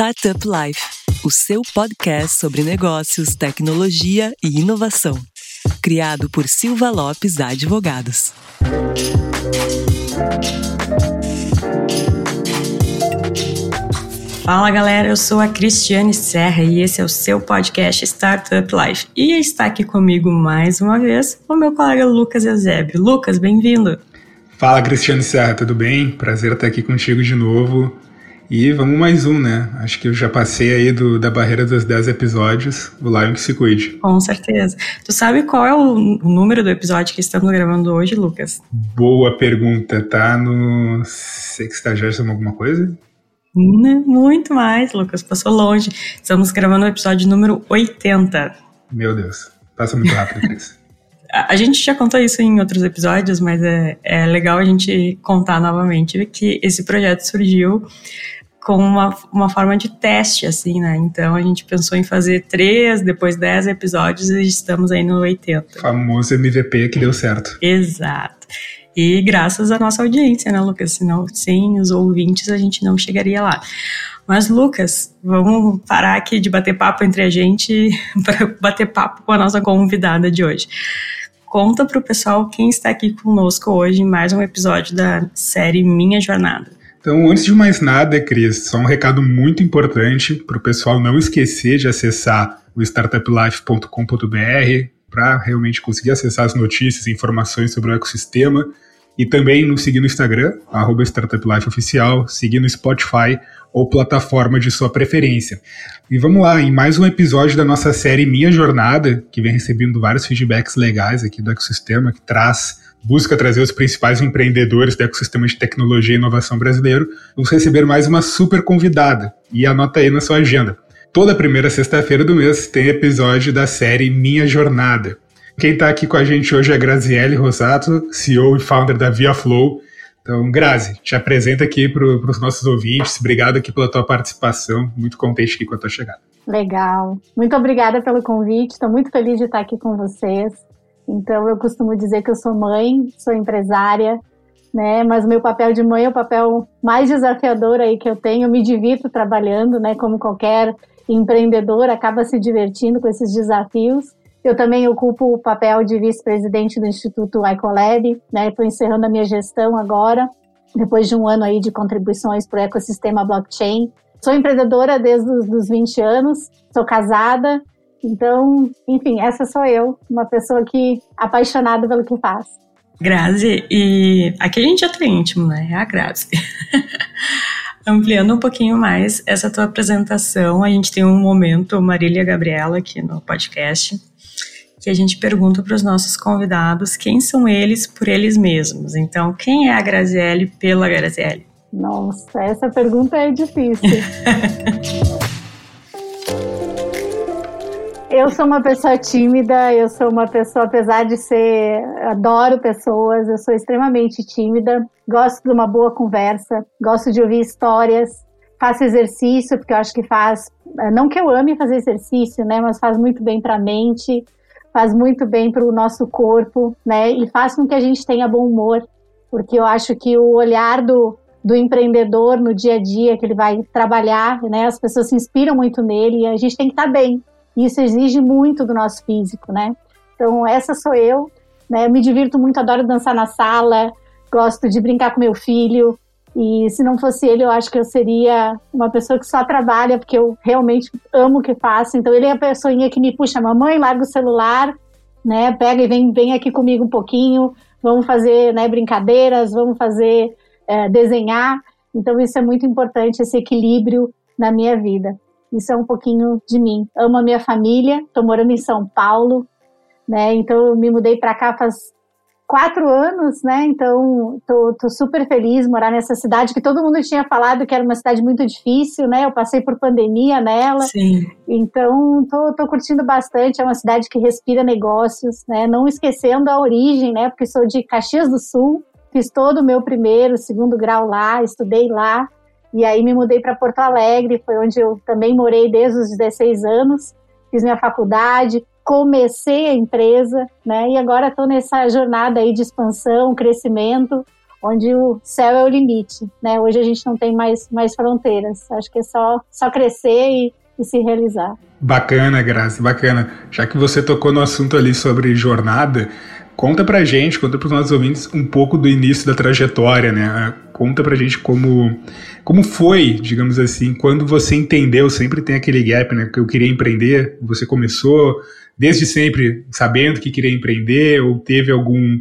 Startup Life, o seu podcast sobre negócios, tecnologia e inovação. Criado por Silva Lopes Advogados. Fala galera, eu sou a Cristiane Serra e esse é o seu podcast Startup Life. E está aqui comigo mais uma vez o meu colega Lucas Eusébio. Lucas, bem-vindo! Fala Cristiane Serra, tudo bem? Prazer estar aqui contigo de novo. E vamos mais um, né? Acho que eu já passei aí do, da barreira dos 10 episódios. O Lion que se cuide. Com certeza. Tu sabe qual é o, o número do episódio que estamos gravando hoje, Lucas? Boa pergunta. Tá no 60 alguma coisa? Né? Muito mais, Lucas. Passou longe. Estamos gravando o episódio número 80. Meu Deus. Passa muito rápido, Cris. A gente já contou isso em outros episódios, mas é, é legal a gente contar novamente que esse projeto surgiu como uma, uma forma de teste, assim, né? Então a gente pensou em fazer três, depois dez episódios e estamos aí no 80. Famoso MVP que deu certo. Exato. E graças à nossa audiência, né, Lucas? Senão, sem os ouvintes, a gente não chegaria lá. Mas, Lucas, vamos parar aqui de bater papo entre a gente para bater papo com a nossa convidada de hoje. Conta para o pessoal quem está aqui conosco hoje em mais um episódio da série Minha Jornada. Então, antes de mais nada, Cris, só um recado muito importante para o pessoal não esquecer de acessar o startuplife.com.br para realmente conseguir acessar as notícias e informações sobre o ecossistema e também nos seguir no Instagram, arroba StartupLifeOficial, seguir no Spotify ou plataforma de sua preferência. E vamos lá, em mais um episódio da nossa série Minha Jornada, que vem recebendo vários feedbacks legais aqui do ecossistema, que traz busca trazer os principais empreendedores do ecossistema de tecnologia e inovação brasileiro, vamos receber mais uma super convidada. E anota aí na sua agenda. Toda primeira sexta-feira do mês tem episódio da série Minha Jornada. Quem está aqui com a gente hoje é Graziele Rosato, CEO e founder da ViaFlow. Então, Grazi, te apresenta aqui para os nossos ouvintes. Obrigado aqui pela tua participação. Muito contente aqui com a tua chegada. Legal. Muito obrigada pelo convite. Estou muito feliz de estar aqui com vocês. Então eu costumo dizer que eu sou mãe, sou empresária, né? Mas meu papel de mãe é o papel mais desafiador aí que eu tenho. Eu me divirto trabalhando, né? Como qualquer empreendedor, acaba se divertindo com esses desafios. Eu também ocupo o papel de vice-presidente do Instituto Icolab, né? Estou encerrando a minha gestão agora, depois de um ano aí de contribuições para o ecossistema blockchain. Sou empreendedora desde os 20 anos, sou casada, então, enfim, essa sou eu, uma pessoa que apaixonada pelo que faz. Grazi, e aqui a gente já tá íntimo, né? É a Grazi. Ampliando um pouquinho mais essa tua apresentação, a gente tem um momento, Marília Gabriela, aqui no podcast, que a gente pergunta para os nossos convidados quem são eles por eles mesmos. Então, quem é a Graziele pela Graziele? Nossa, essa pergunta é difícil. Eu sou uma pessoa tímida, eu sou uma pessoa, apesar de ser, adoro pessoas, eu sou extremamente tímida, gosto de uma boa conversa, gosto de ouvir histórias, faço exercício, porque eu acho que faz, é, não que eu ame fazer exercício, né, mas faz muito bem para a mente, faz muito bem para o nosso corpo, né, e faz com que a gente tenha bom humor, porque eu acho que o olhar do, do empreendedor no dia a dia que ele vai trabalhar, né, as pessoas se inspiram muito nele e a gente tem que estar tá bem, isso exige muito do nosso físico, né? Então, essa sou eu, né? Eu me divirto muito, adoro dançar na sala, gosto de brincar com meu filho. E se não fosse ele, eu acho que eu seria uma pessoa que só trabalha, porque eu realmente amo o que faço. Então, ele é a pessoinha que me puxa, mamãe, larga o celular, né? Pega e vem, vem aqui comigo um pouquinho, vamos fazer né, brincadeiras, vamos fazer é, desenhar. Então, isso é muito importante, esse equilíbrio na minha vida. Isso é um pouquinho de mim. Amo a minha família, estou morando em São Paulo, né? Então eu me mudei para cá faz quatro anos, né? Então tô, tô, super feliz morar nessa cidade que todo mundo tinha falado que era uma cidade muito difícil, né? Eu passei por pandemia nela, Sim. então tô, tô curtindo bastante. É uma cidade que respira negócios, né? Não esquecendo a origem, né? Porque sou de Caxias do Sul, fiz todo o meu primeiro, segundo grau lá, estudei lá. E aí me mudei para Porto Alegre, foi onde eu também morei desde os 16 anos, fiz minha faculdade, comecei a empresa, né? E agora estou nessa jornada aí de expansão, crescimento, onde o céu é o limite, né? Hoje a gente não tem mais, mais fronteiras. Acho que é só, só crescer e, e se realizar. Bacana, Graça, bacana. Já que você tocou no assunto ali sobre jornada, conta pra gente, conta pros nossos ouvintes um pouco do início da trajetória, né? Conta pra gente como, como foi, digamos assim, quando você entendeu, sempre tem aquele gap, né? Que eu queria empreender, você começou desde sempre sabendo que queria empreender ou teve algum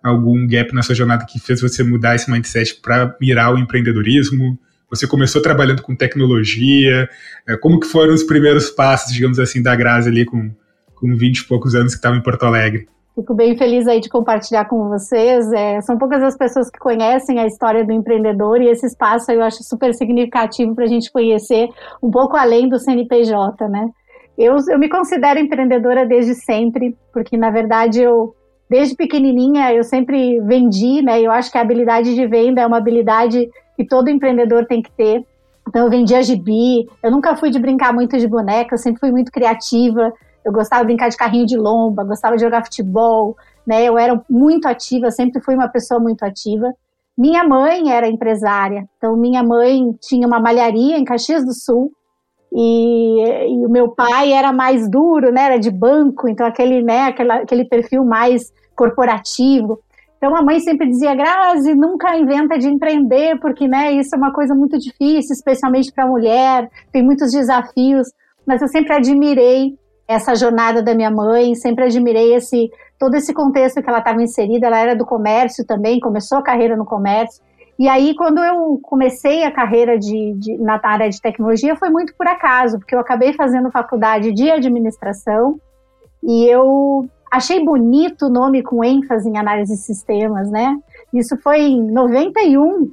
algum gap na sua jornada que fez você mudar esse mindset para mirar o empreendedorismo? Você começou trabalhando com tecnologia? É, como que foram os primeiros passos, digamos assim, da Grazi ali com, com 20 e poucos anos que estava em Porto Alegre? Fico bem feliz aí de compartilhar com vocês. É, são poucas as pessoas que conhecem a história do empreendedor e esse espaço eu acho super significativo para a gente conhecer um pouco além do CNPJ, né? Eu, eu me considero empreendedora desde sempre, porque na verdade eu desde pequenininha eu sempre vendi, né? Eu acho que a habilidade de venda é uma habilidade que todo empreendedor tem que ter. Então eu vendia gibi, eu nunca fui de brincar muito de boneca, eu sempre fui muito criativa. Eu gostava de brincar de carrinho de lomba, gostava de jogar futebol, né? Eu era muito ativa, sempre fui uma pessoa muito ativa. Minha mãe era empresária, então minha mãe tinha uma malharia em Caxias do Sul e, e, o meu pai era mais duro, né? Era de banco, então aquele, né? Aquela, aquele perfil mais corporativo. Então a mãe sempre dizia, Grazi, nunca inventa de empreender, porque né, isso é uma coisa muito difícil, especialmente para a mulher, tem muitos desafios. Mas eu sempre admirei essa jornada da minha mãe, sempre admirei esse todo esse contexto que ela estava inserida. Ela era do comércio também, começou a carreira no comércio. E aí, quando eu comecei a carreira de, de, na área de tecnologia, foi muito por acaso, porque eu acabei fazendo faculdade de administração e eu achei bonito o nome com ênfase em análise de sistemas, né? Isso foi em 91.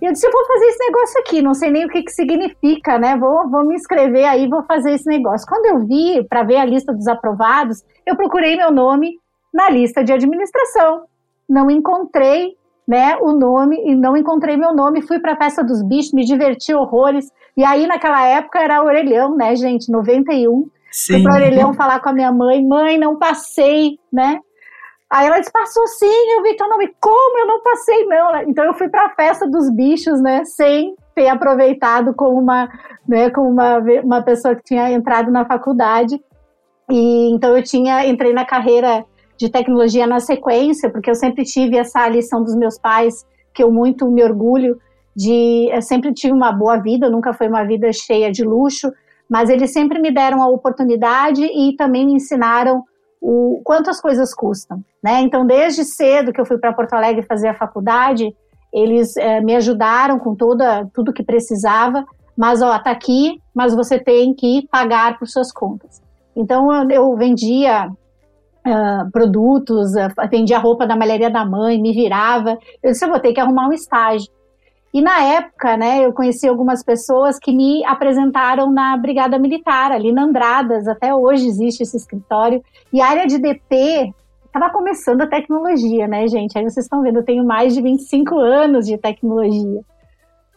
E eu disse, eu vou fazer esse negócio aqui, não sei nem o que, que significa, né? Vou, vou me inscrever aí, vou fazer esse negócio. Quando eu vi, para ver a lista dos aprovados, eu procurei meu nome na lista de administração. Não encontrei né, o nome e não encontrei meu nome. Fui para a festa dos bichos, me diverti horrores. E aí, naquela época, era orelhão, né, gente? 91. Sim. Fui para orelhão falar com a minha mãe, mãe, não passei, né? Aí ela disse, passou sim, eu vi teu nome. Como eu não passei, não? Então eu fui para a festa dos bichos, né? Sem ter aproveitado como uma, né, como uma, uma pessoa que tinha entrado na faculdade. E então eu tinha, entrei na carreira de tecnologia na sequência, porque eu sempre tive essa lição dos meus pais, que eu muito me orgulho de. Eu sempre tive uma boa vida, nunca foi uma vida cheia de luxo, mas eles sempre me deram a oportunidade e também me ensinaram o quanto as coisas custam, né? Então, desde cedo que eu fui para Porto Alegre fazer a faculdade, eles é, me ajudaram com toda tudo que precisava, mas ó, tá aqui, mas você tem que pagar por suas contas. Então, eu, vendia uh, produtos, uh, vendia roupa da malharia da mãe, me virava. Eu disse, eu vou ter que arrumar um estágio. E na época, né, eu conheci algumas pessoas que me apresentaram na Brigada Militar, ali na Andradas, até hoje existe esse escritório. E a área de DP estava começando a tecnologia, né, gente? Aí vocês estão vendo, eu tenho mais de 25 anos de tecnologia.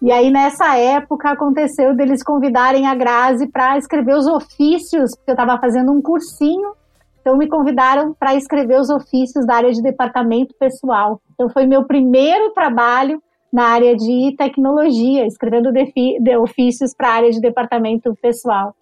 E aí, nessa época, aconteceu deles convidarem a Grazi para escrever os ofícios, porque eu estava fazendo um cursinho. Então, me convidaram para escrever os ofícios da área de departamento pessoal. Então, foi meu primeiro trabalho na área de tecnologia, escrevendo de ofícios para a área de departamento pessoal.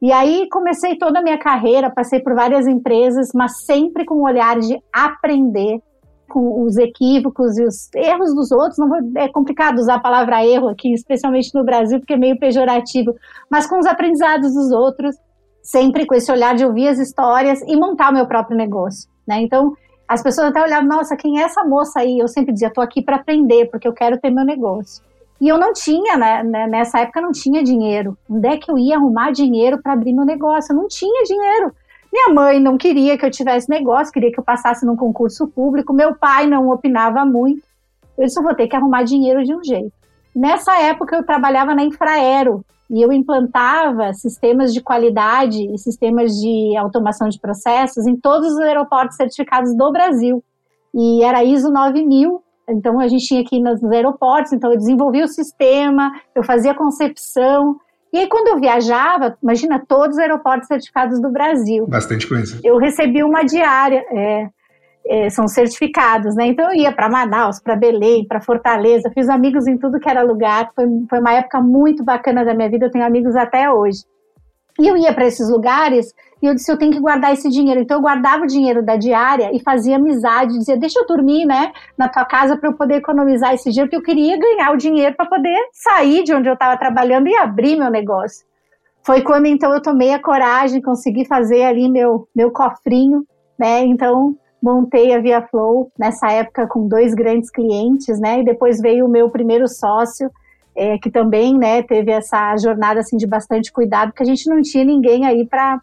E aí comecei toda a minha carreira, passei por várias empresas, mas sempre com o olhar de aprender com os equívocos e os erros dos outros. Não vou, é complicado usar a palavra erro aqui, especialmente no Brasil, porque é meio pejorativo, mas com os aprendizados dos outros, sempre com esse olhar de ouvir as histórias e montar o meu próprio negócio. Né? Então, as pessoas até olhavam, nossa, quem é essa moça aí? Eu sempre dizia, tô aqui para aprender, porque eu quero ter meu negócio. E eu não tinha, né, né, nessa época não tinha dinheiro. Onde é que eu ia arrumar dinheiro para abrir meu negócio? Eu não tinha dinheiro. Minha mãe não queria que eu tivesse negócio, queria que eu passasse num concurso público. Meu pai não opinava muito. Eu disse, eu vou ter que arrumar dinheiro de um jeito. Nessa época eu trabalhava na Infraero, e eu implantava sistemas de qualidade e sistemas de automação de processos em todos os aeroportos certificados do Brasil. E era ISO 9000, então a gente tinha aqui nos aeroportos, então eu desenvolvia o sistema, eu fazia concepção. E aí quando eu viajava, imagina todos os aeroportos certificados do Brasil. Bastante coisa. Eu recebi uma diária, é, é, são certificados, né? Então eu ia para Manaus, para Belém, para Fortaleza, fiz amigos em tudo que era lugar. Foi, foi uma época muito bacana da minha vida, eu tenho amigos até hoje. E eu ia para esses lugares e eu disse, eu tenho que guardar esse dinheiro. Então eu guardava o dinheiro da diária e fazia amizade, dizia, deixa eu dormir, né, na tua casa para eu poder economizar esse dinheiro, porque eu queria ganhar o dinheiro para poder sair de onde eu estava trabalhando e abrir meu negócio. Foi quando então eu tomei a coragem, consegui fazer ali meu meu cofrinho, né? Então montei a Via Flow nessa época com dois grandes clientes, né? E depois veio o meu primeiro sócio, é, que também né, teve essa jornada assim, de bastante cuidado, porque a gente não tinha ninguém aí para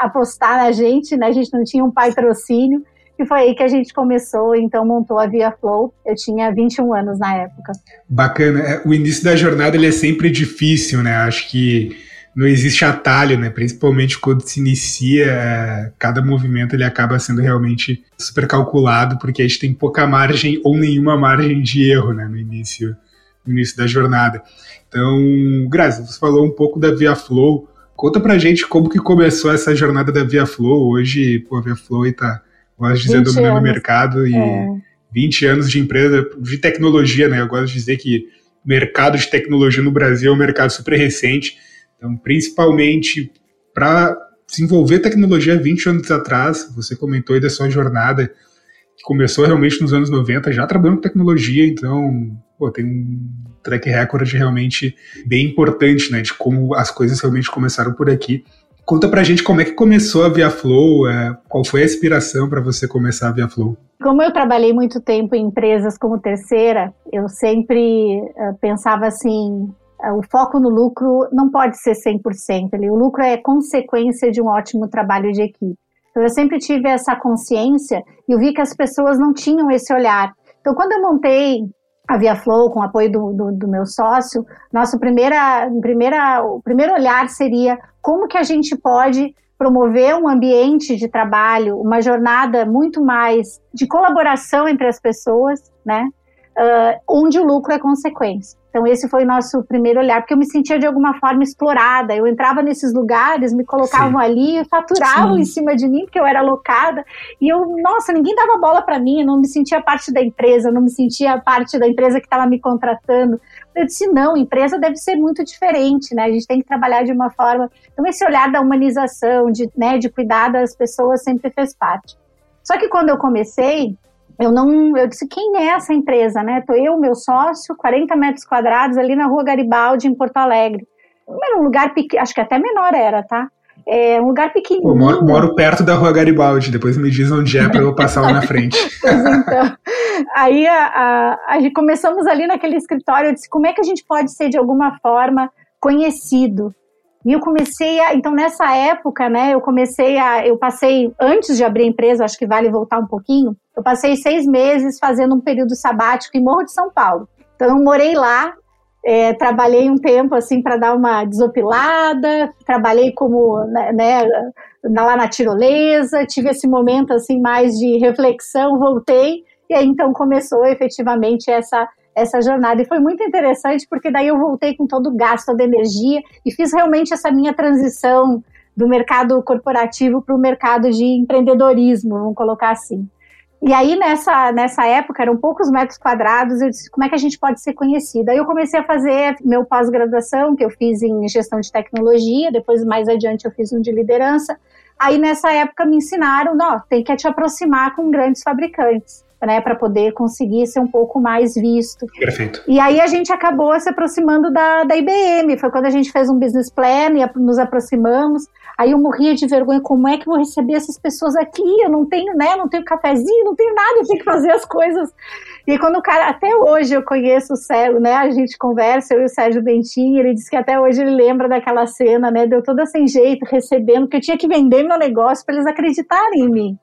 apostar na gente, né? a gente não tinha um patrocínio, e foi aí que a gente começou, então montou a Via Flow. Eu tinha 21 anos na época. Bacana. É, o início da jornada ele é sempre difícil, né? Acho que não existe atalho, né? Principalmente quando se inicia, é, cada movimento ele acaba sendo realmente super calculado, porque a gente tem pouca margem ou nenhuma margem de erro, né? No início no início da jornada. Então, Grazi, você falou um pouco da Via Flow. Conta pra gente como que começou essa jornada da Via Flow. Hoje, pô, a Via Flow está, gosto de dizer, dominando o mercado e é. 20 anos de empresa de tecnologia, né? Eu gosto de dizer que o mercado de tecnologia no Brasil é um mercado super recente. Então, principalmente para desenvolver tecnologia 20 anos atrás, você comentou aí da sua jornada, que começou realmente nos anos 90, já trabalhando com tecnologia, então pô, tem um track record realmente bem importante, né, de como as coisas realmente começaram por aqui. Conta pra gente como é que começou a Via Flow, é, qual foi a inspiração para você começar a Via Flow? Como eu trabalhei muito tempo em empresas como terceira, eu sempre uh, pensava assim, o foco no lucro não pode ser 100%, ali, o lucro é consequência de um ótimo trabalho de equipe. Então eu sempre tive essa consciência e eu vi que as pessoas não tinham esse olhar. Então quando eu montei a Via Flow, com o apoio do, do, do, meu sócio, nosso primeira, primeira, o primeiro olhar seria como que a gente pode promover um ambiente de trabalho, uma jornada muito mais de colaboração entre as pessoas, né? Uh, onde o lucro é consequência. Então, esse foi o nosso primeiro olhar, porque eu me sentia de alguma forma explorada. Eu entrava nesses lugares, me colocavam Sim. ali, faturavam Sim. em cima de mim, porque eu era alocada. E eu, nossa, ninguém dava bola para mim, eu não me sentia parte da empresa, não me sentia parte da empresa que estava me contratando. Eu disse, não, empresa deve ser muito diferente, né? A gente tem que trabalhar de uma forma. Então, esse olhar da humanização, de, né, de cuidar das pessoas, sempre fez parte. Só que quando eu comecei, eu não, eu disse, quem é essa empresa, né? Tô eu, meu sócio, 40 metros quadrados ali na rua Garibaldi, em Porto Alegre. Era um lugar pequeno, acho que até menor era, tá? É um lugar pequenininho. Eu moro, moro, perto da rua Garibaldi, depois me diz onde é para eu passar lá na frente. pois então. Aí a, a, a, começamos ali naquele escritório, eu disse, como é que a gente pode ser de alguma forma conhecido? E eu comecei a, então nessa época, né, eu comecei a, eu passei, antes de abrir a empresa, acho que vale voltar um pouquinho, eu passei seis meses fazendo um período sabático em Morro de São Paulo. Então eu morei lá, é, trabalhei um tempo assim para dar uma desopilada, trabalhei como né, né, lá na tirolesa, tive esse momento assim mais de reflexão, voltei e aí então começou efetivamente essa essa jornada. E foi muito interessante, porque daí eu voltei com todo o gasto, toda energia, e fiz realmente essa minha transição do mercado corporativo para o mercado de empreendedorismo, vamos colocar assim. E aí, nessa, nessa época, eram poucos metros quadrados, eu disse, como é que a gente pode ser conhecida? Aí eu comecei a fazer meu pós-graduação, que eu fiz em gestão de tecnologia, depois mais adiante eu fiz um de liderança. Aí, nessa época, me ensinaram, não, tem que te aproximar com grandes fabricantes né, para poder conseguir ser um pouco mais visto. Perfeito. E aí a gente acabou se aproximando da, da IBM, foi quando a gente fez um business plan e nos aproximamos. Aí eu morria de vergonha, como é que eu vou receber essas pessoas aqui? Eu não tenho, né, não tenho cafezinho, não tenho nada, eu tenho que fazer as coisas. E quando o cara, até hoje eu conheço o Sérgio, né, a gente conversa, eu e o Sérgio Bentinho, ele disse que até hoje ele lembra daquela cena, né, deu toda sem jeito, recebendo, que eu tinha que vender meu negócio para eles acreditarem em mim.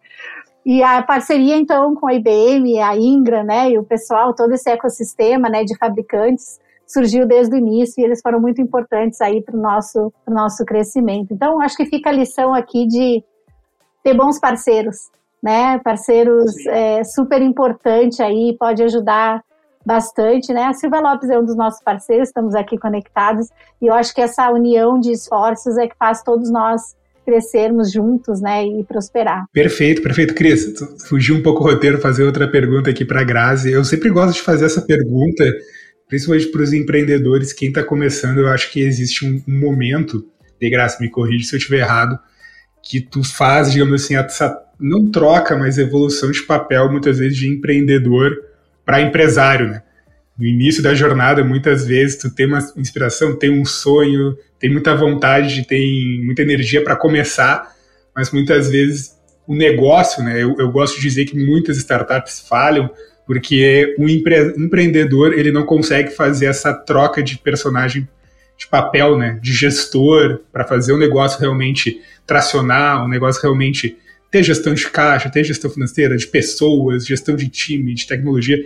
E a parceria, então, com a IBM, a Ingra, né, e o pessoal, todo esse ecossistema, né, de fabricantes, surgiu desde o início e eles foram muito importantes aí para o nosso, nosso crescimento. Então, acho que fica a lição aqui de ter bons parceiros, né, parceiros é, super importante aí, pode ajudar bastante, né? A Silva Lopes é um dos nossos parceiros, estamos aqui conectados e eu acho que essa união de esforços é que faz todos nós crescermos juntos, né, e prosperar. Perfeito, perfeito, Cris. Fugiu um pouco o roteiro, fazer outra pergunta aqui para Grazi. Eu sempre gosto de fazer essa pergunta, principalmente para os empreendedores, quem está começando, eu acho que existe um, um momento, de graça, me corrige se eu estiver errado, que tu faz, digamos assim, essa não troca, mas evolução de papel, muitas vezes, de empreendedor para empresário, né? No início da jornada, muitas vezes, tu tem uma inspiração, tem um sonho, tem muita vontade, tem muita energia para começar, mas muitas vezes o negócio, né? Eu, eu, gosto de dizer que muitas startups falham porque o empre empreendedor ele não consegue fazer essa troca de personagem de papel, né? De gestor para fazer o negócio realmente tracionar, o negócio realmente ter gestão de caixa, ter gestão financeira, de pessoas, gestão de time, de tecnologia.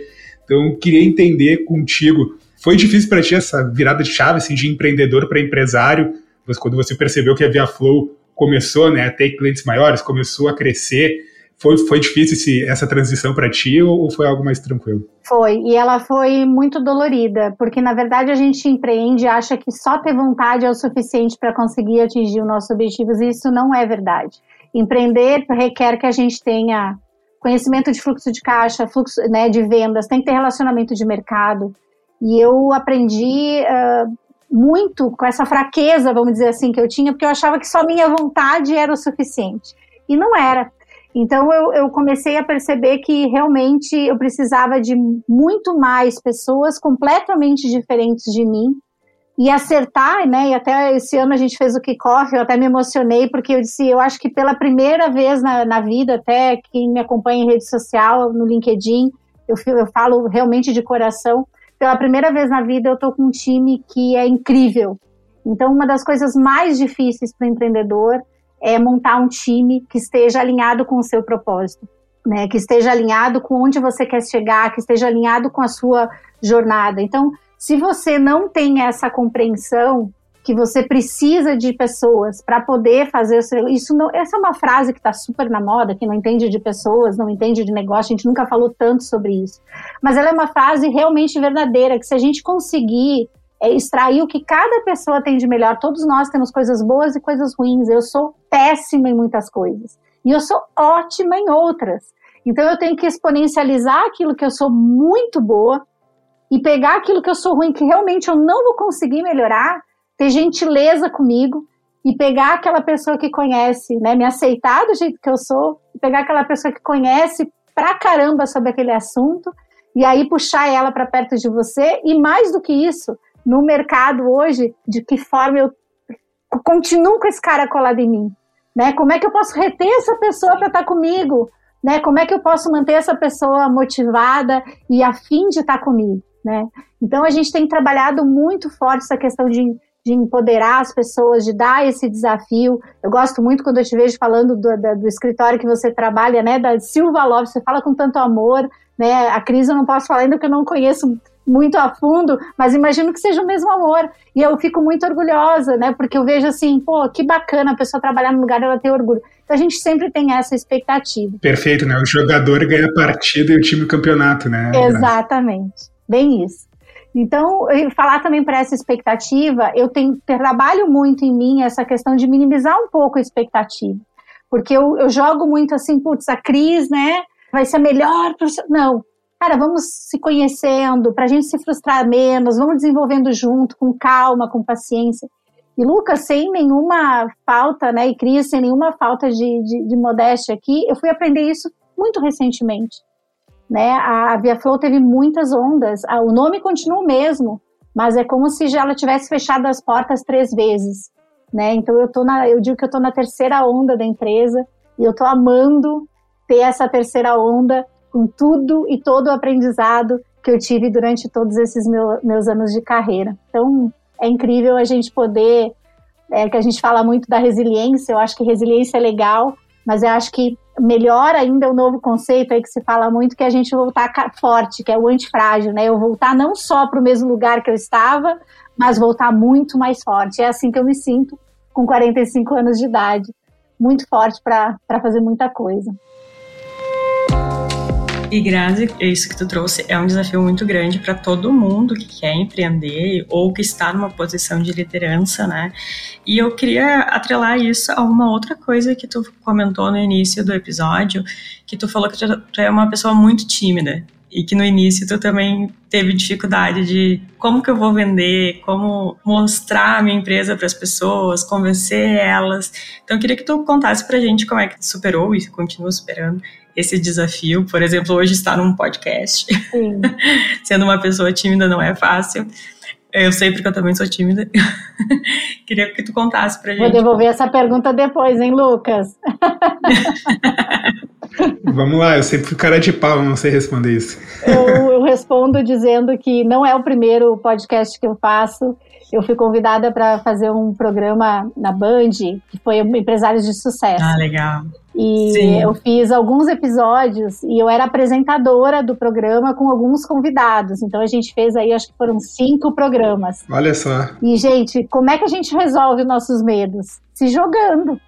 Então, queria entender contigo, foi difícil para ti essa virada de chave assim, de empreendedor para empresário, mas quando você percebeu que a Via Flow começou né, a ter clientes maiores, começou a crescer, foi, foi difícil esse, essa transição para ti ou, ou foi algo mais tranquilo? Foi, e ela foi muito dolorida, porque na verdade a gente empreende acha que só ter vontade é o suficiente para conseguir atingir os nossos objetivos, e isso não é verdade. Empreender requer que a gente tenha conhecimento de fluxo de caixa, fluxo né, de vendas, tem que ter relacionamento de mercado. E eu aprendi uh, muito com essa fraqueza, vamos dizer assim, que eu tinha, porque eu achava que só minha vontade era o suficiente. E não era. Então eu, eu comecei a perceber que realmente eu precisava de muito mais pessoas completamente diferentes de mim e acertar, né? E até esse ano a gente fez o kickoff, eu até me emocionei, porque eu disse, eu acho que pela primeira vez na, na vida, até quem me acompanha em rede social, no LinkedIn, eu, eu falo realmente de coração, pela primeira vez na vida eu estou com um time que é incrível. Então, uma das coisas mais difíceis para o empreendedor é montar um time que esteja alinhado com o seu propósito, né? Que esteja alinhado com onde você quer chegar, que esteja alinhado com a sua jornada. Então, se você não tem essa compreensão que você precisa de pessoas para poder fazer seu, isso não, essa é uma frase que está super na moda, que não entende de pessoas, não entende de negócio, a gente nunca falou tanto sobre isso. Mas ela é uma frase realmente verdadeira, que se a gente conseguir é, extrair o que cada pessoa tem de melhor, todos nós temos coisas boas e coisas ruins. Eu sou péssima em muitas coisas e eu sou ótima em outras. Então eu tenho que exponencializar aquilo que eu sou muito boa e pegar aquilo que eu sou ruim, que realmente eu não vou conseguir melhorar, ter gentileza comigo e pegar aquela pessoa que conhece, né, me aceitar do jeito que eu sou, e pegar aquela pessoa que conhece pra caramba sobre aquele assunto e aí puxar ela para perto de você e mais do que isso, no mercado hoje, de que forma eu continuo com esse cara colado em mim, né? Como é que eu posso reter essa pessoa para estar tá comigo? Né? Como é que eu posso manter essa pessoa motivada e afim de estar tá comigo? Né? Então a gente tem trabalhado muito forte essa questão de, de empoderar as pessoas, de dar esse desafio. Eu gosto muito quando eu te vejo falando do, do, do escritório que você trabalha, né? Da Silva Love, você fala com tanto amor, né? A Cris eu não posso falar ainda que eu não conheço muito a fundo, mas imagino que seja o mesmo amor. E eu fico muito orgulhosa, né? Porque eu vejo assim, pô, que bacana a pessoa trabalhar no lugar ela ter orgulho. Então a gente sempre tem essa expectativa. Perfeito, né? O jogador ganha a partida e o time o campeonato, né? Exatamente. Bem isso. Então, falar também para essa expectativa, eu tenho, trabalho muito em mim essa questão de minimizar um pouco a expectativa. Porque eu, eu jogo muito assim, putz, a Cris, né, vai ser melhor. Não, cara, vamos se conhecendo, para a gente se frustrar menos, vamos desenvolvendo junto, com calma, com paciência. E Lucas, sem nenhuma falta, né, e Cris, sem nenhuma falta de, de, de modéstia aqui, eu fui aprender isso muito recentemente né? A, Via Flow teve muitas ondas. o nome continua o mesmo, mas é como se já ela tivesse fechado as portas três vezes, né? Então eu tô na, eu digo que eu tô na terceira onda da empresa e eu tô amando ter essa terceira onda com tudo e todo o aprendizado que eu tive durante todos esses meu, meus anos de carreira. Então é incrível a gente poder, é, que a gente fala muito da resiliência. Eu acho que resiliência é legal, mas eu acho que melhor ainda o novo conceito aí que se fala muito, que é a gente voltar forte, que é o antifrágil, né? Eu voltar não só para o mesmo lugar que eu estava, mas voltar muito mais forte. É assim que eu me sinto com 45 anos de idade, muito forte para fazer muita coisa. E Grazi, isso que tu trouxe é um desafio muito grande para todo mundo que quer empreender ou que está numa posição de liderança, né? E eu queria atrelar isso a uma outra coisa que tu comentou no início do episódio, que tu falou que tu é uma pessoa muito tímida e que no início tu também teve dificuldade de como que eu vou vender, como mostrar a minha empresa para as pessoas, convencer elas. Então eu queria que tu contasse pra gente como é que tu superou e continua superando esse desafio. Por exemplo, hoje estar num podcast. Sendo uma pessoa tímida não é fácil. Eu sei porque eu também sou tímida. Queria que tu contasse pra gente. Vou devolver essa pergunta depois, hein, Lucas? Vamos lá, eu sempre fui cara de pau, não sei responder isso. Eu, eu respondo dizendo que não é o primeiro podcast que eu faço. Eu fui convidada para fazer um programa na Band, que foi Empresários de Sucesso. Ah, legal. E Sim. eu fiz alguns episódios e eu era apresentadora do programa com alguns convidados. Então a gente fez aí, acho que foram cinco programas. Olha só. E, gente, como é que a gente resolve nossos medos? Se jogando.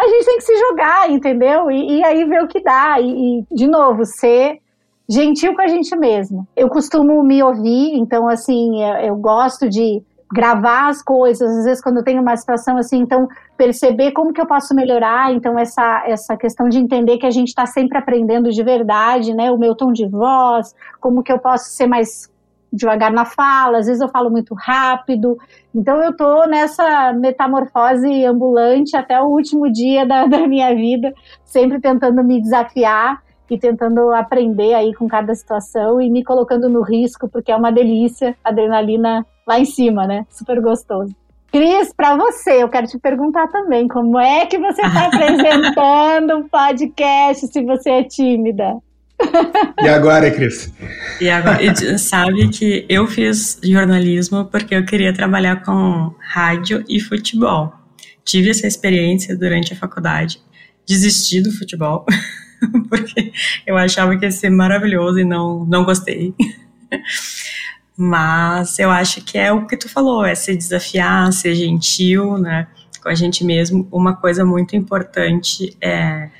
A gente tem que se jogar, entendeu? E, e aí ver o que dá. E, e, de novo, ser gentil com a gente mesmo. Eu costumo me ouvir, então, assim, eu, eu gosto de gravar as coisas, às vezes quando eu tenho uma situação assim, então perceber como que eu posso melhorar, então essa, essa questão de entender que a gente está sempre aprendendo de verdade, né, o meu tom de voz, como que eu posso ser mais devagar na fala, às vezes eu falo muito rápido, então eu tô nessa metamorfose ambulante até o último dia da, da minha vida, sempre tentando me desafiar e tentando aprender aí com cada situação e me colocando no risco, porque é uma delícia, adrenalina lá em cima, né? Super gostoso. Cris, para você, eu quero te perguntar também, como é que você está apresentando um podcast se você é tímida? E agora, Cris? E agora, sabe que eu fiz jornalismo porque eu queria trabalhar com rádio e futebol. Tive essa experiência durante a faculdade, desisti do futebol, porque eu achava que ia ser maravilhoso e não, não gostei. Mas eu acho que é o que tu falou, é se desafiar, ser gentil, né, com a gente mesmo. Uma coisa muito importante é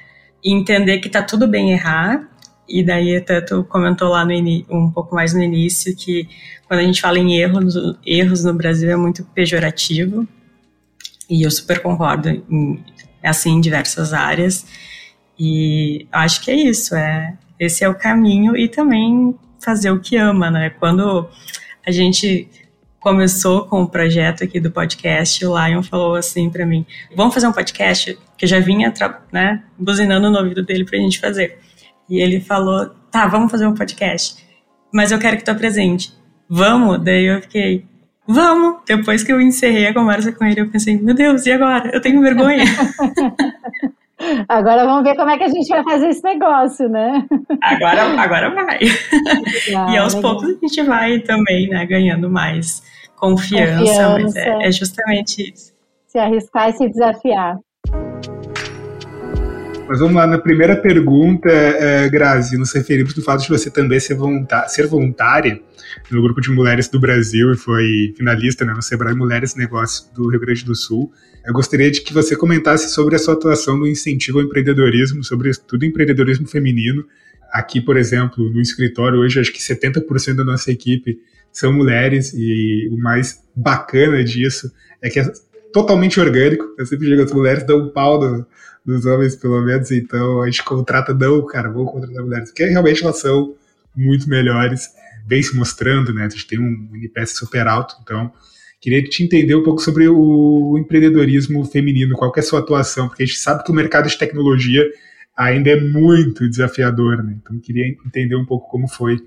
entender que tá tudo bem errar. E daí até tu comentou lá no um pouco mais no início que quando a gente fala em erros, erros no Brasil é muito pejorativo. E eu super concordo, em, assim, em diversas áreas. E acho que é isso, é esse é o caminho e também fazer o que ama, né? Quando a gente começou com o projeto aqui do podcast, o Lion falou assim para mim: "Vamos fazer um podcast?" Que já vinha, né, buzinando no ouvido dele pra gente fazer. E ele falou: "Tá, vamos fazer um podcast. Mas eu quero que tu apresente." Vamos? Daí eu fiquei: Vamos! Depois que eu encerrei a conversa com ele, eu pensei: Meu Deus, e agora? Eu tenho vergonha. Agora vamos ver como é que a gente vai fazer esse negócio, né? Agora, agora vai. Legal, e aos legal. poucos a gente vai também, né, ganhando mais confiança, confiança. mas é, é justamente isso. Se arriscar e se desafiar. Mas vamos lá, na primeira pergunta, é, Grazi, nos referimos do fato de você também ser, voluntária, ser voluntária no grupo de mulheres do Brasil e foi finalista né, no Sebrae Mulheres Negócios do Rio Grande do Sul. Eu gostaria de que você comentasse sobre a sua atuação no incentivo ao empreendedorismo, sobretudo empreendedorismo feminino. Aqui, por exemplo, no escritório, hoje acho que 70% da nossa equipe são mulheres e o mais bacana disso é que totalmente orgânico. Eu sempre digo, as mulheres dão um pau no, dos homens, pelo menos, então a gente contrata, não, cara, vamos contratar mulheres, porque realmente elas são muito melhores, vem se mostrando, né? A gente tem um NPS super alto, então queria te entender um pouco sobre o empreendedorismo feminino, qual é a sua atuação, porque a gente sabe que o mercado de tecnologia ainda é muito desafiador, né? Então queria entender um pouco como foi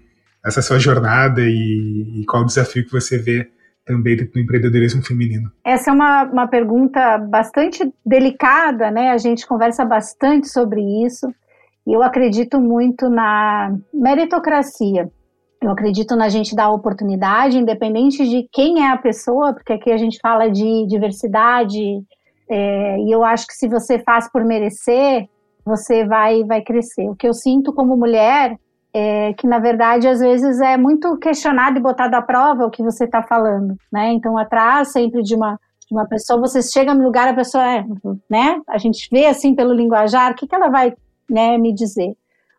essa sua jornada e, e qual o desafio que você vê também do empreendedorismo feminino? Essa é uma, uma pergunta bastante delicada, né? A gente conversa bastante sobre isso e eu acredito muito na meritocracia. Eu acredito na gente dar oportunidade, independente de quem é a pessoa, porque aqui a gente fala de diversidade, é, e eu acho que se você faz por merecer, você vai, vai crescer. O que eu sinto como mulher é, que na verdade às vezes é muito questionado e botado à prova o que você está falando, né? Então atrás sempre de uma de uma pessoa você chega no lugar a pessoa é, né? A gente vê assim pelo linguajar o que que ela vai né me dizer.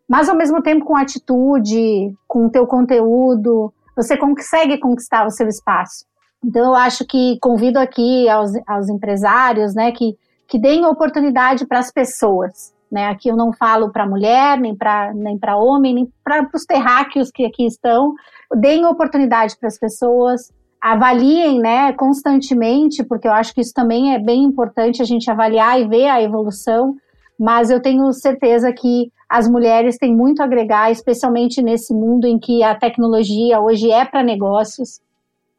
mas ao mesmo tempo com atitude, com o teu conteúdo, você consegue conquistar o seu espaço. Então eu acho que convido aqui aos, aos empresários, né, que, que deem oportunidade para as pessoas. Né? Aqui eu não falo para mulher, nem para nem homem, nem para os terráqueos que aqui estão. Deem oportunidade para as pessoas, avaliem né, constantemente, porque eu acho que isso também é bem importante a gente avaliar e ver a evolução. Mas eu tenho certeza que as mulheres têm muito a agregar, especialmente nesse mundo em que a tecnologia hoje é para negócios.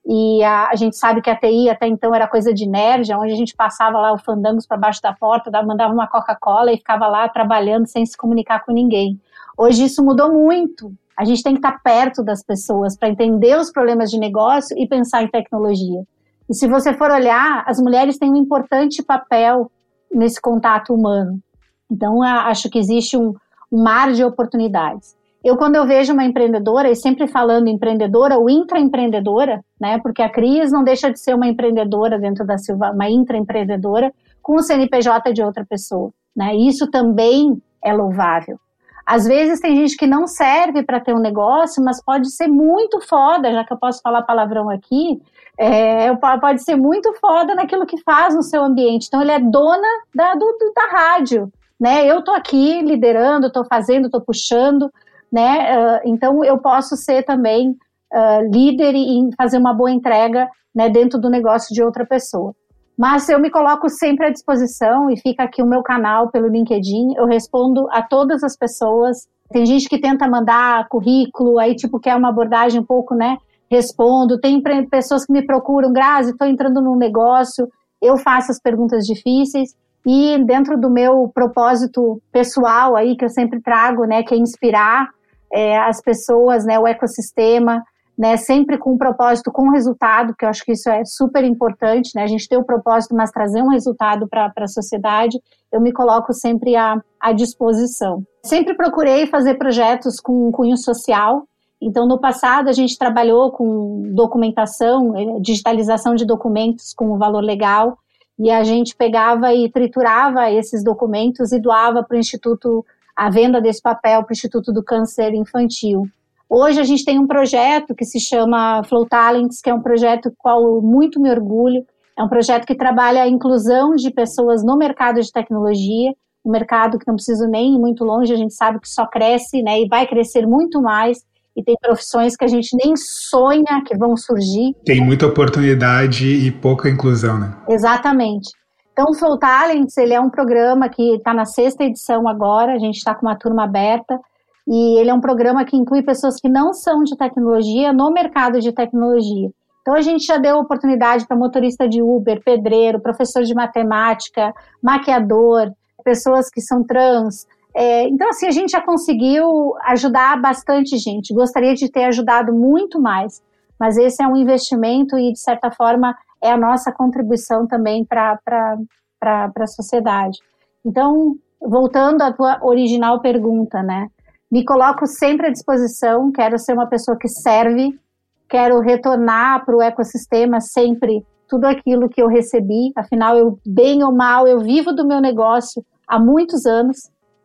E a, a, gente sabe que a TI até então era coisa de nerd, onde a gente passava lá o fandangos para baixo da porta, mandava uma Coca-Cola e ficava lá trabalhando sem se comunicar com ninguém. Hoje isso mudou muito. A gente tem que estar perto das pessoas para entender os problemas de negócio e pensar em tecnologia. E se você for olhar, as mulheres têm um importante papel nesse contato humano. Então, acho que existe um, um mar de oportunidades. Eu, quando eu vejo uma empreendedora, e sempre falando empreendedora ou intraempreendedora, né, porque a Cris não deixa de ser uma empreendedora dentro da Silva, uma intraempreendedora com o CNPJ de outra pessoa, né, isso também é louvável. Às vezes tem gente que não serve para ter um negócio, mas pode ser muito foda, já que eu posso falar palavrão aqui, é, pode ser muito foda naquilo que faz no seu ambiente. Então ele é dona da, do, da rádio, né? Eu tô aqui liderando, tô fazendo, tô puxando, né? Uh, então eu posso ser também uh, líder e fazer uma boa entrega né, dentro do negócio de outra pessoa. Mas eu me coloco sempre à disposição e fica aqui o meu canal pelo LinkedIn. Eu respondo a todas as pessoas. Tem gente que tenta mandar currículo, aí tipo quer uma abordagem um pouco, né? Respondo. Tem pessoas que me procuram, Grazi, estou entrando num negócio. Eu faço as perguntas difíceis e dentro do meu propósito pessoal aí que eu sempre trago, né, que é inspirar é, as pessoas, né, o ecossistema, né, sempre com um propósito, com um resultado, que eu acho que isso é super importante, né, a gente ter o propósito, mas trazer um resultado para a sociedade, eu me coloco sempre à, à disposição. Sempre procurei fazer projetos com um cunho social, então no passado a gente trabalhou com documentação, eh, digitalização de documentos com valor legal, e a gente pegava e triturava esses documentos e doava para o Instituto a venda desse papel para o Instituto do Câncer Infantil. Hoje a gente tem um projeto que se chama Flow Talents, que é um projeto com qual muito me orgulho. É um projeto que trabalha a inclusão de pessoas no mercado de tecnologia, um mercado que não precisa nem ir muito longe, a gente sabe que só cresce né, e vai crescer muito mais. E tem profissões que a gente nem sonha que vão surgir. Tem muita oportunidade e pouca inclusão, né? Exatamente. Então, o Flow Talents, ele é um programa que está na sexta edição agora, a gente está com uma turma aberta, e ele é um programa que inclui pessoas que não são de tecnologia no mercado de tecnologia. Então, a gente já deu oportunidade para motorista de Uber, pedreiro, professor de matemática, maquiador, pessoas que são trans. É, então, assim, a gente já conseguiu ajudar bastante gente. Gostaria de ter ajudado muito mais, mas esse é um investimento e, de certa forma, é a nossa contribuição também para a sociedade. Então, voltando à tua original pergunta, né? Me coloco sempre à disposição, quero ser uma pessoa que serve, quero retornar para o ecossistema sempre tudo aquilo que eu recebi, afinal, eu, bem ou mal, eu vivo do meu negócio há muitos anos,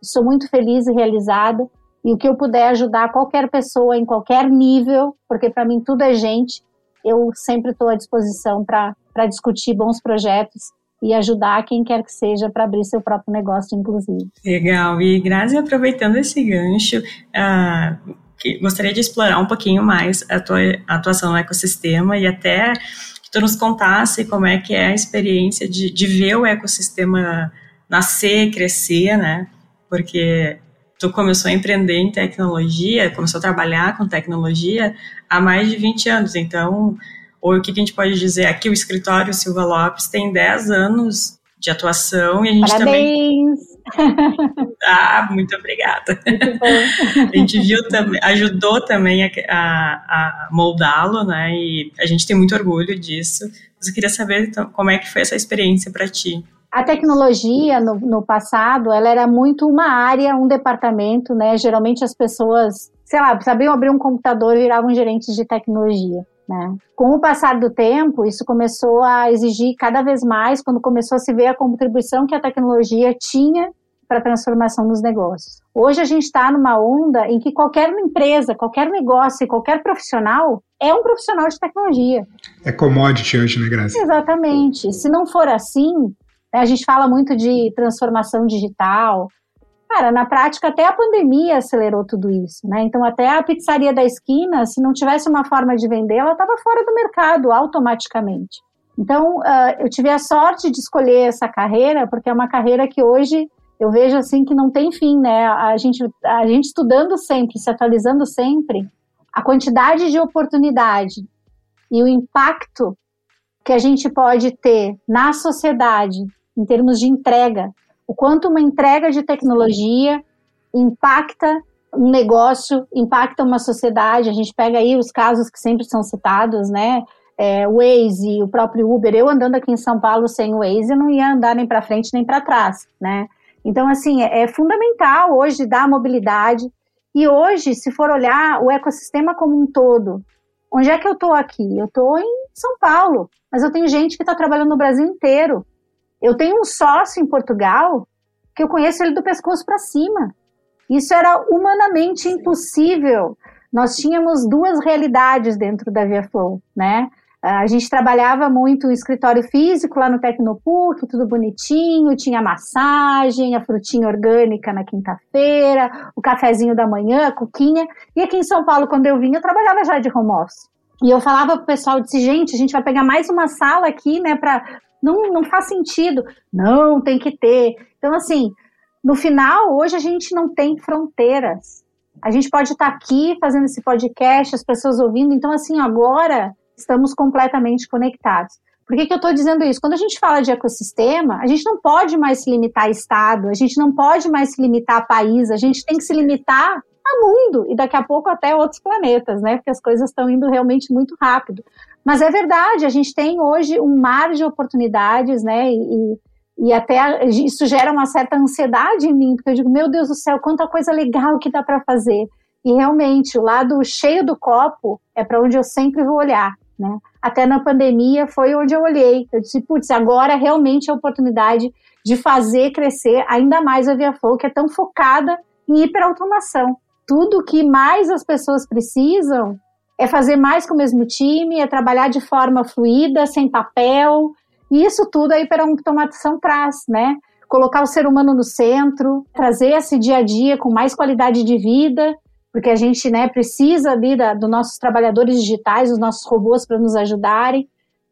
sou muito feliz e realizada, e o que eu puder ajudar qualquer pessoa em qualquer nível, porque para mim tudo é gente, eu sempre estou à disposição para discutir bons projetos e ajudar quem quer que seja para abrir seu próprio negócio, inclusive. Legal. E Grazi, aproveitando esse gancho, uh, gostaria de explorar um pouquinho mais a tua atuação no ecossistema e até que tu nos contasse como é que é a experiência de, de ver o ecossistema nascer, crescer, né? Porque tu começou a empreender em tecnologia, começou a trabalhar com tecnologia há mais de 20 anos. Então, ou o que a gente pode dizer? Aqui o escritório Silva Lopes tem 10 anos de atuação e a gente Parabéns. também. Ah, muito obrigada. Muito a gente viu também, ajudou também a, a, a moldá-lo, né? E a gente tem muito orgulho disso. Mas eu queria saber então, como é que foi essa experiência para ti. A tecnologia no, no, passado, ela era muito uma área, um departamento, né? Geralmente as pessoas, sei lá, sabiam abrir um computador e viravam gerentes de tecnologia. Né? Com o passar do tempo, isso começou a exigir cada vez mais, quando começou a se ver a contribuição que a tecnologia tinha para a transformação dos negócios. Hoje a gente está numa onda em que qualquer empresa, qualquer negócio, qualquer profissional é um profissional de tecnologia. É commodity hoje, né, Graça? Exatamente. Se não for assim, a gente fala muito de transformação digital. Cara, na prática, até a pandemia acelerou tudo isso, né? Então, até a pizzaria da esquina, se não tivesse uma forma de vender, ela estava fora do mercado automaticamente. Então, uh, eu tive a sorte de escolher essa carreira, porque é uma carreira que hoje eu vejo assim que não tem fim, né? A gente, a gente estudando sempre, se atualizando sempre, a quantidade de oportunidade e o impacto que a gente pode ter na sociedade em termos de entrega, o quanto uma entrega de tecnologia impacta um negócio, impacta uma sociedade. A gente pega aí os casos que sempre são citados, né? é, Waze, o próprio Uber, eu andando aqui em São Paulo sem o Waze, eu não ia andar nem para frente nem para trás, né? Então, assim, é, é fundamental hoje dar mobilidade. E hoje, se for olhar o ecossistema como um todo, onde é que eu estou aqui? Eu estou em São Paulo, mas eu tenho gente que está trabalhando no Brasil inteiro. Eu tenho um sócio em Portugal que eu conheço ele do pescoço para cima. Isso era humanamente impossível. Nós tínhamos duas realidades dentro da ViaFlow, né? A gente trabalhava muito em escritório físico lá no Tecnopuc, tudo bonitinho, tinha massagem, a frutinha orgânica na quinta-feira, o cafezinho da manhã, a cuquinha. E aqui em São Paulo, quando eu vinha, eu trabalhava já de home office. E eu falava pro pessoal, disse, gente, a gente vai pegar mais uma sala aqui, né, pra... Não, não faz sentido. Não, tem que ter. Então, assim, no final, hoje a gente não tem fronteiras. A gente pode estar aqui fazendo esse podcast, as pessoas ouvindo. Então, assim, agora estamos completamente conectados. Por que, que eu estou dizendo isso? Quando a gente fala de ecossistema, a gente não pode mais se limitar a estado, a gente não pode mais se limitar a país, a gente tem que se limitar a mundo e daqui a pouco até outros planetas, né? Porque as coisas estão indo realmente muito rápido. Mas é verdade, a gente tem hoje um mar de oportunidades, né? E, e até isso gera uma certa ansiedade em mim, porque eu digo, meu Deus do céu, quanta coisa legal que dá para fazer. E realmente, o lado cheio do copo é para onde eu sempre vou olhar. Né? Até na pandemia foi onde eu olhei. Eu disse, putz, agora realmente é a oportunidade de fazer crescer ainda mais a ViaFlow, que é tão focada em hiperautomação. Tudo que mais as pessoas precisam é fazer mais com o mesmo time, é trabalhar de forma fluida, sem papel. E isso tudo a hiperautomação traz, né? Colocar o ser humano no centro, trazer esse dia a dia com mais qualidade de vida porque a gente né, precisa ali da, dos nossos trabalhadores digitais, dos nossos robôs para nos ajudarem.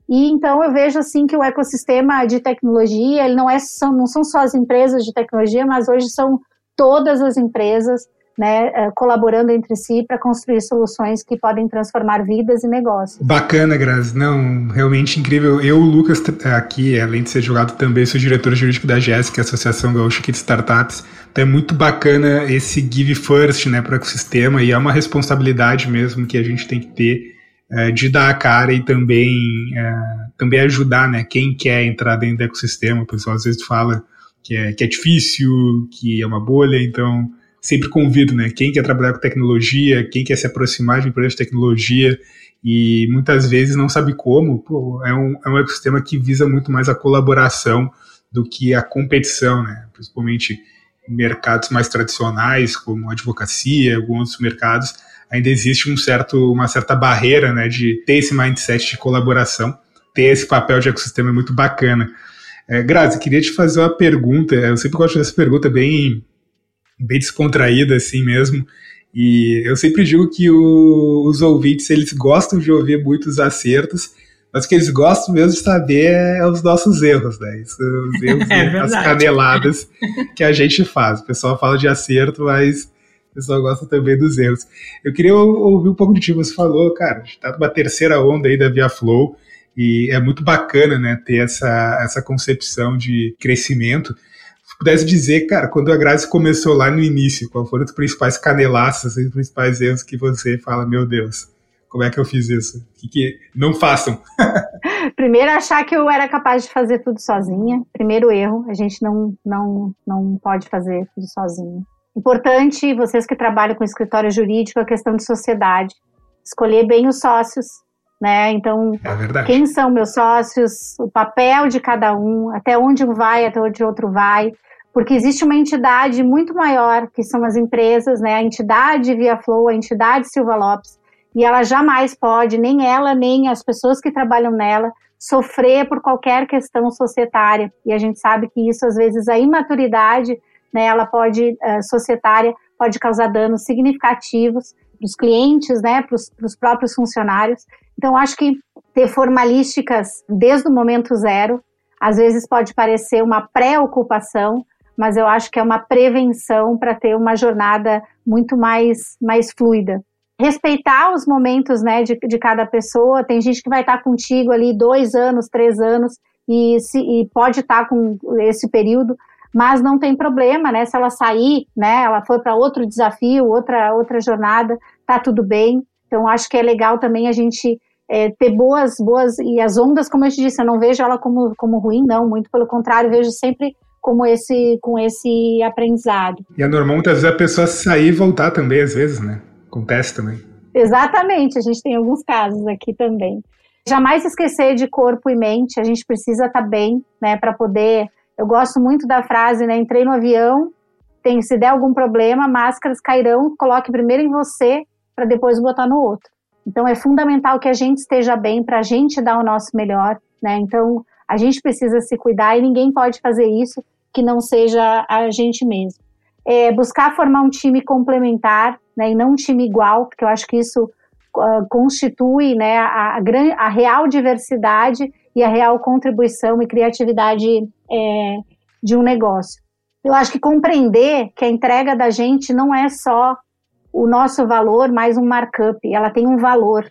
E então eu vejo assim que o ecossistema de tecnologia, ele não, é, são, não são só as empresas de tecnologia, mas hoje são todas as empresas né, eh, colaborando entre si para construir soluções que podem transformar vidas e negócios. Bacana, Grazi. Não, realmente incrível. Eu, Lucas, aqui, além de ser jogado, também sou diretor jurídico da Jéssica, Associação Gaúcha de Startups. Então é muito bacana esse give first né, para o ecossistema e é uma responsabilidade mesmo que a gente tem que ter é, de dar a cara e também, é, também ajudar né, quem quer entrar dentro do ecossistema. O pessoal às vezes fala que é, que é difícil, que é uma bolha, então sempre convido, né? Quem quer trabalhar com tecnologia, quem quer se aproximar de empresas de tecnologia e muitas vezes não sabe como, pô, é, um, é um ecossistema que visa muito mais a colaboração do que a competição, né? Principalmente em mercados mais tradicionais, como advocacia, alguns outros mercados, ainda existe um certo, uma certa barreira, né, de ter esse mindset de colaboração, ter esse papel de ecossistema é muito bacana. É, Grazi, queria te fazer uma pergunta, eu sempre gosto dessa pergunta bem bem descontraída assim mesmo. E eu sempre digo que o, os ouvintes eles gostam de ouvir muitos acertos, mas o que eles gostam mesmo de saber é os nossos erros, né? Isso, os erros, é as caneladas que a gente faz. O pessoal fala de acerto, mas o pessoal gosta também dos erros. Eu queria ouvir um pouco de ti. Você falou, cara, a gente tá numa terceira onda aí da Via Flow e é muito bacana, né, ter essa, essa concepção de crescimento pudesse dizer, cara, quando a Grazi começou lá no início, qual foram os principais canelaços, os principais erros que você fala, meu Deus, como é que eu fiz isso? Que, que não façam. Primeiro, achar que eu era capaz de fazer tudo sozinha. Primeiro erro, a gente não, não, não pode fazer tudo sozinho. Importante, vocês que trabalham com escritório jurídico, a questão de sociedade. Escolher bem os sócios, né? Então, é quem são meus sócios, o papel de cada um, até onde um vai, até onde outro vai porque existe uma entidade muito maior, que são as empresas, né? A entidade Via Flow, a entidade Silva Lopes, e ela jamais pode, nem ela, nem as pessoas que trabalham nela, sofrer por qualquer questão societária. E a gente sabe que isso, às vezes, a imaturidade, né, ela pode, uh, societária, pode causar danos significativos para os clientes, né, para os próprios funcionários. Então, acho que ter formalísticas desde o momento zero, às vezes pode parecer uma preocupação, mas eu acho que é uma prevenção para ter uma jornada muito mais, mais fluida. Respeitar os momentos né, de, de cada pessoa. Tem gente que vai estar contigo ali dois anos, três anos, e, se, e pode estar com esse período, mas não tem problema, né? Se ela sair, né? Ela for para outro desafio, outra outra jornada, tá tudo bem. Então acho que é legal também a gente é, ter boas boas e as ondas, como eu te disse, eu não vejo ela como como ruim, não. Muito pelo contrário, vejo sempre como esse com esse aprendizado. E é normal muitas vezes a pessoa sair e voltar também, às vezes, né? Acontece também. Exatamente, a gente tem alguns casos aqui também. Jamais esquecer de corpo e mente, a gente precisa estar tá bem, né, para poder. Eu gosto muito da frase, né? Entrei no avião, tem, se der algum problema, máscaras cairão, coloque primeiro em você para depois botar no outro. Então é fundamental que a gente esteja bem para a gente dar o nosso melhor, né? Então a gente precisa se cuidar e ninguém pode fazer isso que não seja a gente mesmo. É, buscar formar um time complementar, né, e não um time igual, porque eu acho que isso uh, constitui né, a, a, a, real diversidade e a real contribuição e criatividade é, de um negócio. Eu acho que compreender que a entrega da gente não é só o nosso valor mais um markup, ela tem um valor.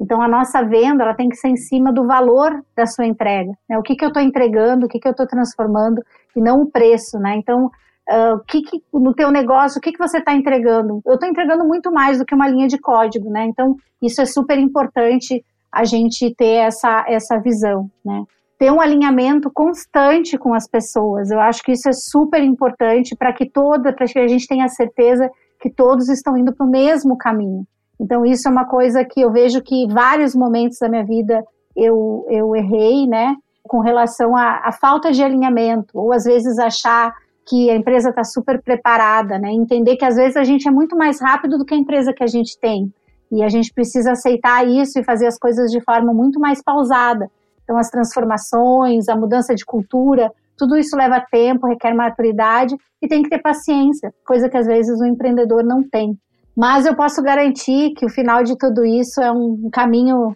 Então, a nossa venda ela tem que ser em cima do valor da sua entrega. Né? O que, que eu estou entregando, o que, que eu estou transformando, e não o preço. Né? Então, uh, que, que, no teu negócio, o que, que você está entregando? Eu estou entregando muito mais do que uma linha de código. Né? Então, isso é super importante a gente ter essa, essa visão. Né? Ter um alinhamento constante com as pessoas. Eu acho que isso é super importante para que toda, para que a gente tenha certeza que todos estão indo para o mesmo caminho. Então, isso é uma coisa que eu vejo que vários momentos da minha vida eu, eu errei, né? Com relação à, à falta de alinhamento, ou às vezes achar que a empresa está super preparada, né? Entender que às vezes a gente é muito mais rápido do que a empresa que a gente tem. E a gente precisa aceitar isso e fazer as coisas de forma muito mais pausada. Então, as transformações, a mudança de cultura, tudo isso leva tempo, requer maturidade e tem que ter paciência, coisa que às vezes o empreendedor não tem. Mas eu posso garantir que o final de tudo isso é um caminho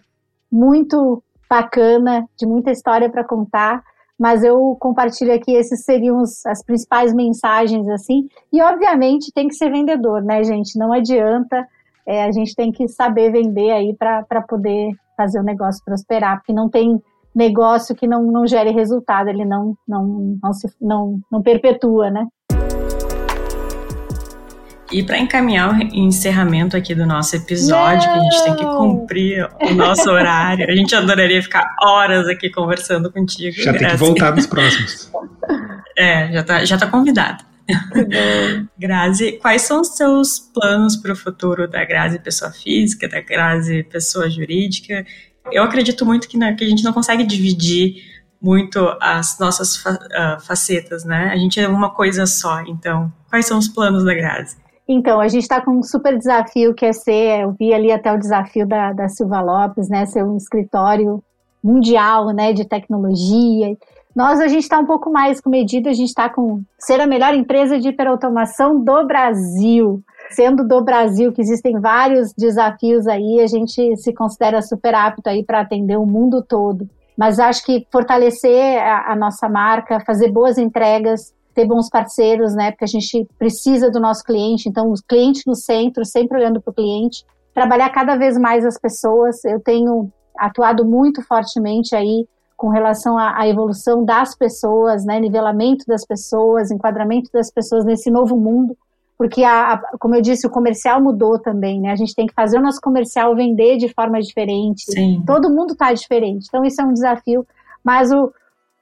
muito bacana, de muita história para contar. Mas eu compartilho aqui esses seriam os, as principais mensagens assim. E obviamente tem que ser vendedor, né, gente? Não adianta. É, a gente tem que saber vender aí para poder fazer o negócio prosperar, porque não tem negócio que não, não gere resultado, ele não, não, não, se, não, não perpetua, né? E para encaminhar o encerramento aqui do nosso episódio, Não. que a gente tem que cumprir o nosso horário, a gente adoraria ficar horas aqui conversando contigo. Já tem que voltar nos próximos. É, já tá, já tá convidado. Grazi, quais são os seus planos para o futuro da Grazi pessoa física, da Grazi pessoa jurídica? Eu acredito muito que, né, que a gente não consegue dividir muito as nossas fa uh, facetas, né? A gente é uma coisa só. Então, quais são os planos da Grazi? Então, a gente está com um super desafio que é ser, eu vi ali até o desafio da, da Silva Lopes, né, ser um escritório mundial, né, de tecnologia. Nós, a gente está um pouco mais com medida, a gente está com ser a melhor empresa de hiperautomação do Brasil. Sendo do Brasil, que existem vários desafios aí, a gente se considera super apto aí para atender o mundo todo. Mas acho que fortalecer a, a nossa marca, fazer boas entregas, ter bons parceiros, né? Porque a gente precisa do nosso cliente, então o cliente no centro, sempre olhando para o cliente, trabalhar cada vez mais as pessoas. Eu tenho atuado muito fortemente aí com relação à, à evolução das pessoas, né? Nivelamento das pessoas, enquadramento das pessoas nesse novo mundo, porque a, a, como eu disse, o comercial mudou também, né? A gente tem que fazer o nosso comercial vender de forma diferente. Sim. Todo mundo está diferente, então isso é um desafio. Mas o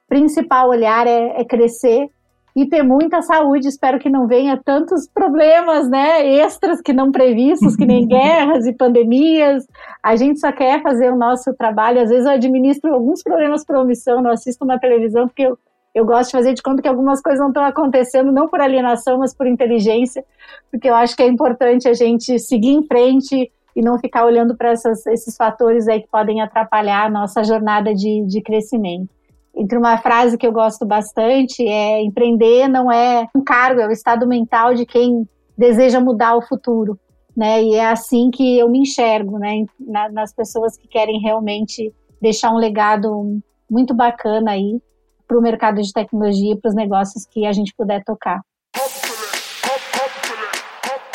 principal olhar é, é crescer e ter muita saúde. Espero que não venha tantos problemas, né, extras que não previstos, que nem guerras e pandemias. A gente só quer fazer o nosso trabalho. Às vezes eu administro alguns problemas por omissão, não assisto uma televisão porque eu Eu gosto de fazer de conta que algumas coisas não estão acontecendo, não por alienação, mas por inteligência, porque eu acho que é importante a gente seguir em frente e não ficar olhando para esses fatores aí que podem atrapalhar a nossa jornada de, de crescimento. Entre uma frase que eu gosto bastante é empreender não é um cargo, é o estado mental de quem deseja mudar o futuro, né? E é assim que eu me enxergo, né? nas pessoas que querem realmente deixar um legado muito bacana aí para o mercado de tecnologia, para os negócios que a gente puder tocar.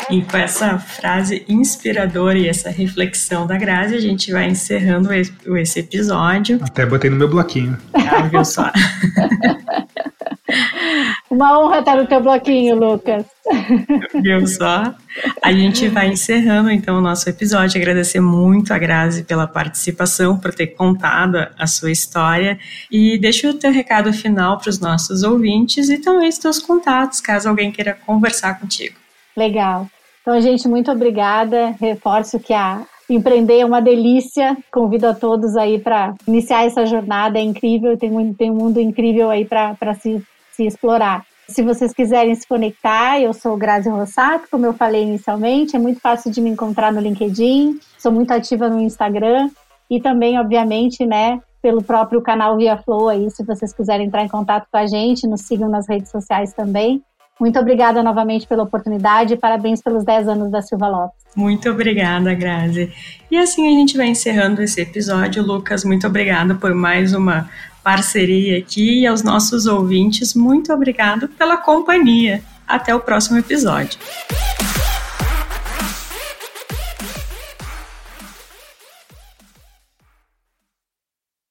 E com essa frase inspiradora e essa reflexão da Grazi, a gente vai encerrando esse episódio. Até botei no meu bloquinho. Ah, viu só? Uma honra estar no teu bloquinho, Lucas. Viu só? A gente vai encerrando então o nosso episódio. Agradecer muito a Grazi pela participação, por ter contado a sua história. E deixa o teu recado final para os nossos ouvintes e também os teus contatos, caso alguém queira conversar contigo. Legal. Então, gente, muito obrigada. Reforço que a empreender é uma delícia. Convido a todos aí para iniciar essa jornada. É incrível, tem um, tem um mundo incrível aí para se, se explorar. Se vocês quiserem se conectar, eu sou Grazi Rossato, como eu falei inicialmente, é muito fácil de me encontrar no LinkedIn, sou muito ativa no Instagram e também, obviamente, né, pelo próprio canal Via Flow aí, se vocês quiserem entrar em contato com a gente, nos sigam nas redes sociais também. Muito obrigada novamente pela oportunidade e parabéns pelos 10 anos da Silva Lopes. Muito obrigada, Grazi. E assim a gente vai encerrando esse episódio. Lucas, muito obrigada por mais uma parceria aqui e aos nossos ouvintes, muito obrigado pela companhia. Até o próximo episódio.